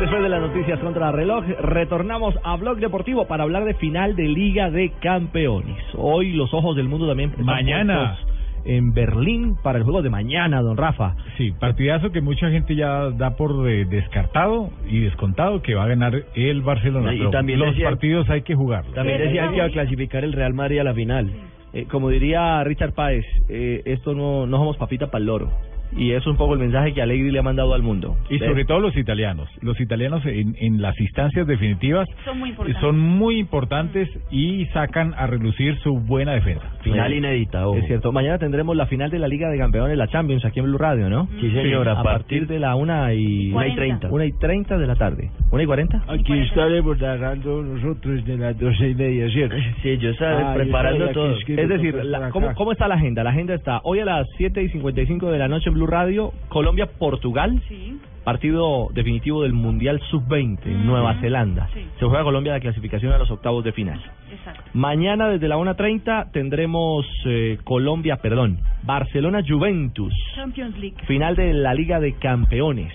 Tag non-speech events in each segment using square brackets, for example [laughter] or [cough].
Después de las noticias contra reloj, retornamos a Blog Deportivo para hablar de final de Liga de Campeones. Hoy los ojos del mundo también Mañana. en Berlín para el juego de mañana, don Rafa. Sí, partidazo que mucha gente ya da por eh, descartado y descontado que va a ganar el Barcelona. Y también los decían- partidos hay que jugarlos. También decían que iba a clasificar el Real Madrid a la final. Eh, como diría Richard Páez, eh, esto no, no somos papita para el loro. Y eso es un poco el mensaje que Allegri le ha mandado al mundo. Y sobre todo los italianos. Los italianos en, en las instancias definitivas Son muy importantes. son muy importantes y sacan a relucir su buena defensa. Final Eh, inédita, ojo. Es cierto, mañana tendremos la final de la Liga de Campeones, la Champions, aquí en Blue Radio, ¿no? Sí, señora. A partir de la una y... Una y treinta. Una y treinta de la tarde. ¿Una y cuarenta? Aquí estaremos narrando nosotros de las doce y media, ¿cierto? Sí, yo estaba Ah, yo preparando que todo. es decir, toca la- ¿cómo. ¿cómo está la agenda? La agenda está hoy a las 7 y 55 de la noche en Blue Radio, Colombia-Portugal, Sí. partido definitivo del Mundial Sub-20 en Ujú. Nueva Zelanda. Sí. Se juega Colombia la clasificación a los octavos de final. Exacto. Mañana desde la 1.30 tendremos eh, Colombia, perdón, Barcelona-Juventus, Champions League. final de la Liga de Campeones.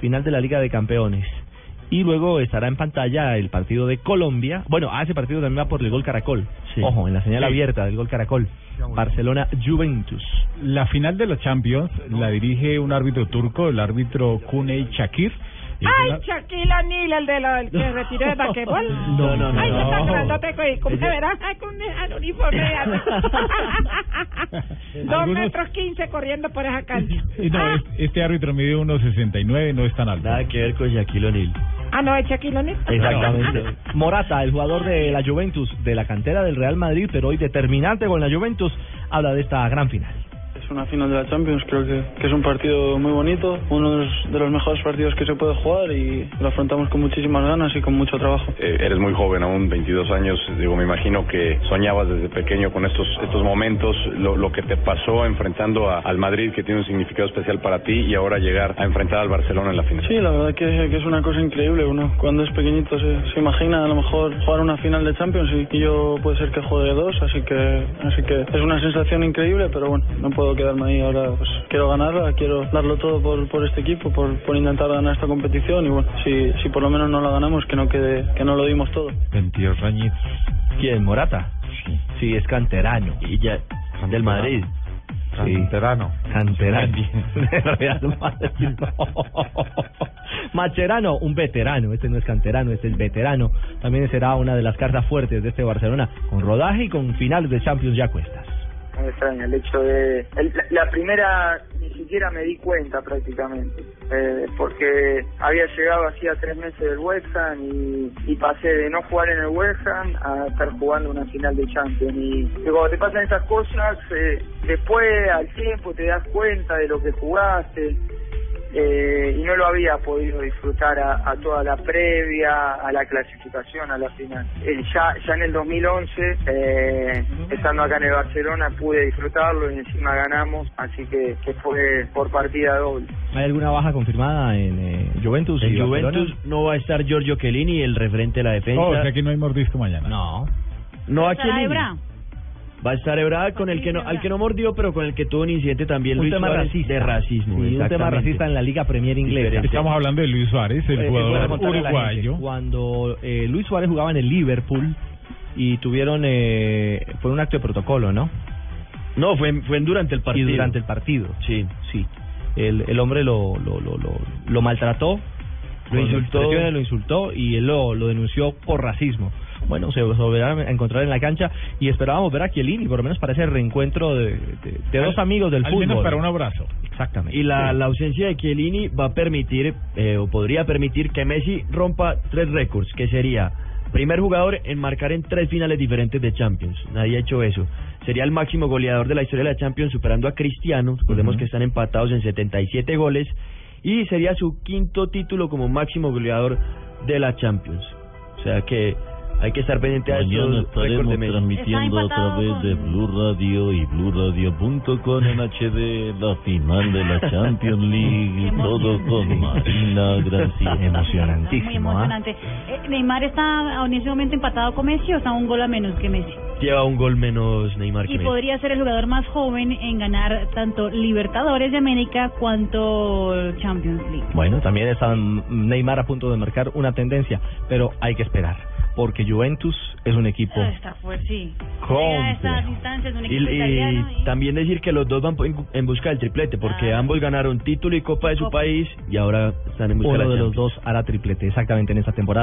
Final de la Liga de Campeones. Y luego estará en pantalla el partido de Colombia. Bueno, a ese partido también va por el gol Caracol. Sí. Ojo, en la señal Sí. abierta del gol Caracol. Barcelona Juventus. La final de la Champions la dirige un árbitro turco, el árbitro Kuney Shakir. Ay, Shaquille O'Neal, el de la, el que [laughs] retiró de basquetbol. No, no, no, Ay, no. está grandote. ¿Cómo se verá? Ay, con un un uniforme de. [laughs] [laughs] Dos Algunos- metros quince corriendo por esa cancha. y no, Ah, es- este árbitro mide unos 69, no es tan alto. Nada que ver con Shaquille O'Neal. Ah, no, es Shaquille O'Neal. Exactamente. Morata, el jugador de la Juventus, de la cantera del Real Madrid, pero hoy determinante con la Juventus, habla de esta gran final. Es una final de la Champions, creo que, que es un partido muy bonito, uno de los, de los mejores partidos que se puede jugar y lo afrontamos con muchísimas ganas y con mucho trabajo. Eh, eres muy joven aún, 22 años, digo, me imagino que soñabas desde pequeño con estos estos momentos, lo, lo que te pasó enfrentando a- al Madrid, que tiene un significado especial para ti, y ahora llegar a enfrentar al Barcelona en la final. Sí, la verdad que, que es una cosa increíble, uno cuando es pequeñito se, se imagina a lo mejor jugar una final de Champions y, y yo puede ser que juegue dos, así que así que es una sensación increíble, pero bueno, no puedo quedarme ahí ahora, pues quiero ganarla, quiero darlo todo por, por este equipo, por, por intentar ganar esta competición y bueno, si, si por lo menos no la ganamos, que no quede, que no lo dimos todo. 22 añitos. ¿Quién? Morata. Sí, es canterano. Y ya, del Madrid. Sí. Canterano. Canterano. [laughs] Real Madrid. [laughs] Macherano, un veterano. Este no es canterano, este es veterano. También será una de las cartas fuertes de este Barcelona, con rodaje y con finales de Champions ya cuestas. Me extraña el hecho de el- la, primera ni siquiera me di cuenta prácticamente eh, porque había llegado hacía tres meses del West Ham y, y pasé de no jugar en el West Ham a estar jugando una final de Champions. Y, y cuando te pasan esas cosas eh, después al tiempo te das cuenta de lo que jugaste eh, y no lo había podido disfrutar a, a toda la previa, a la clasificación, a la final. Eh, ya, ya en el 2011, eh, estando acá en el Barcelona, pude disfrutarlo y encima ganamos, así que, que fue por partida doble. ¿Hay alguna baja confirmada en eh, Juventus? En Barcelona? Juventus no va a estar Giorgio Chiellini, el referente de la defensa. Oh, o sea que no hay mordisco mañana. No. No a ¿Estará Chiellini. Va a estar Ebra con el que no, al que no mordió, pero con el que tuvo un incidente también Un Luis tema Suárez, racista. de racismo. Sí, un tema racista en la Liga Premier inglesa. Diferente. Estamos hablando de Luis Suárez, el Eh, jugador uruguayo. Cuando eh, Luis Suárez jugaba en el Liverpool y tuvieron, eh, fue un acto de protocolo, ¿no? No, fue, fue durante el partido. Y durante el partido. Sí. Sí. El, el hombre lo, lo, lo, lo, lo maltrató, Lo insultó. lo insultó y él lo, lo denunció por racismo. Bueno, se volverá a encontrar en la cancha y esperábamos ver a Chiellini, por lo menos para ese reencuentro de, de- de dos amigos del al fútbol. menos para un abrazo. Exactamente. Y la, la ausencia de Chiellini va a permitir, eh, o podría permitir, que Messi rompa tres récords, que sería primer jugador en marcar en tres finales diferentes de Champions. Nadie ha hecho eso. Sería el máximo goleador de la historia de la Champions, superando a Cristiano. Recordemos Ujú. que están empatados en 77 goles. Y sería su quinto título como máximo goleador de la Champions. O sea que hay que estar pendiente a Mañana estos estaremos transmitiendo a través de Blue Radio y BlueRadio.com en HD la final de la Champions [laughs] League. Todo con Marina [laughs] Gracia. Muy Emocionantísimo, ¿ah? emocionante. Eh, Neymar está en ese momento empatado con Messi o está un gol a menos que Messi. Lleva un gol menos Neymar que Y Messi. podría ser el jugador más joven en ganar tanto Libertadores de América cuanto Champions League. Bueno, también está Neymar a punto de marcar una tendencia, pero hay que esperar, porque Juventus es un equipo Ah, Está fuerte, sí. De un Y, equipo y italiano y- también decir que los dos van en, en busca del triplete, porque Ah. ambos ganaron título y copa de su Copa. país y ahora están en busca uno la de los dos hará triplete exactamente en esta temporada.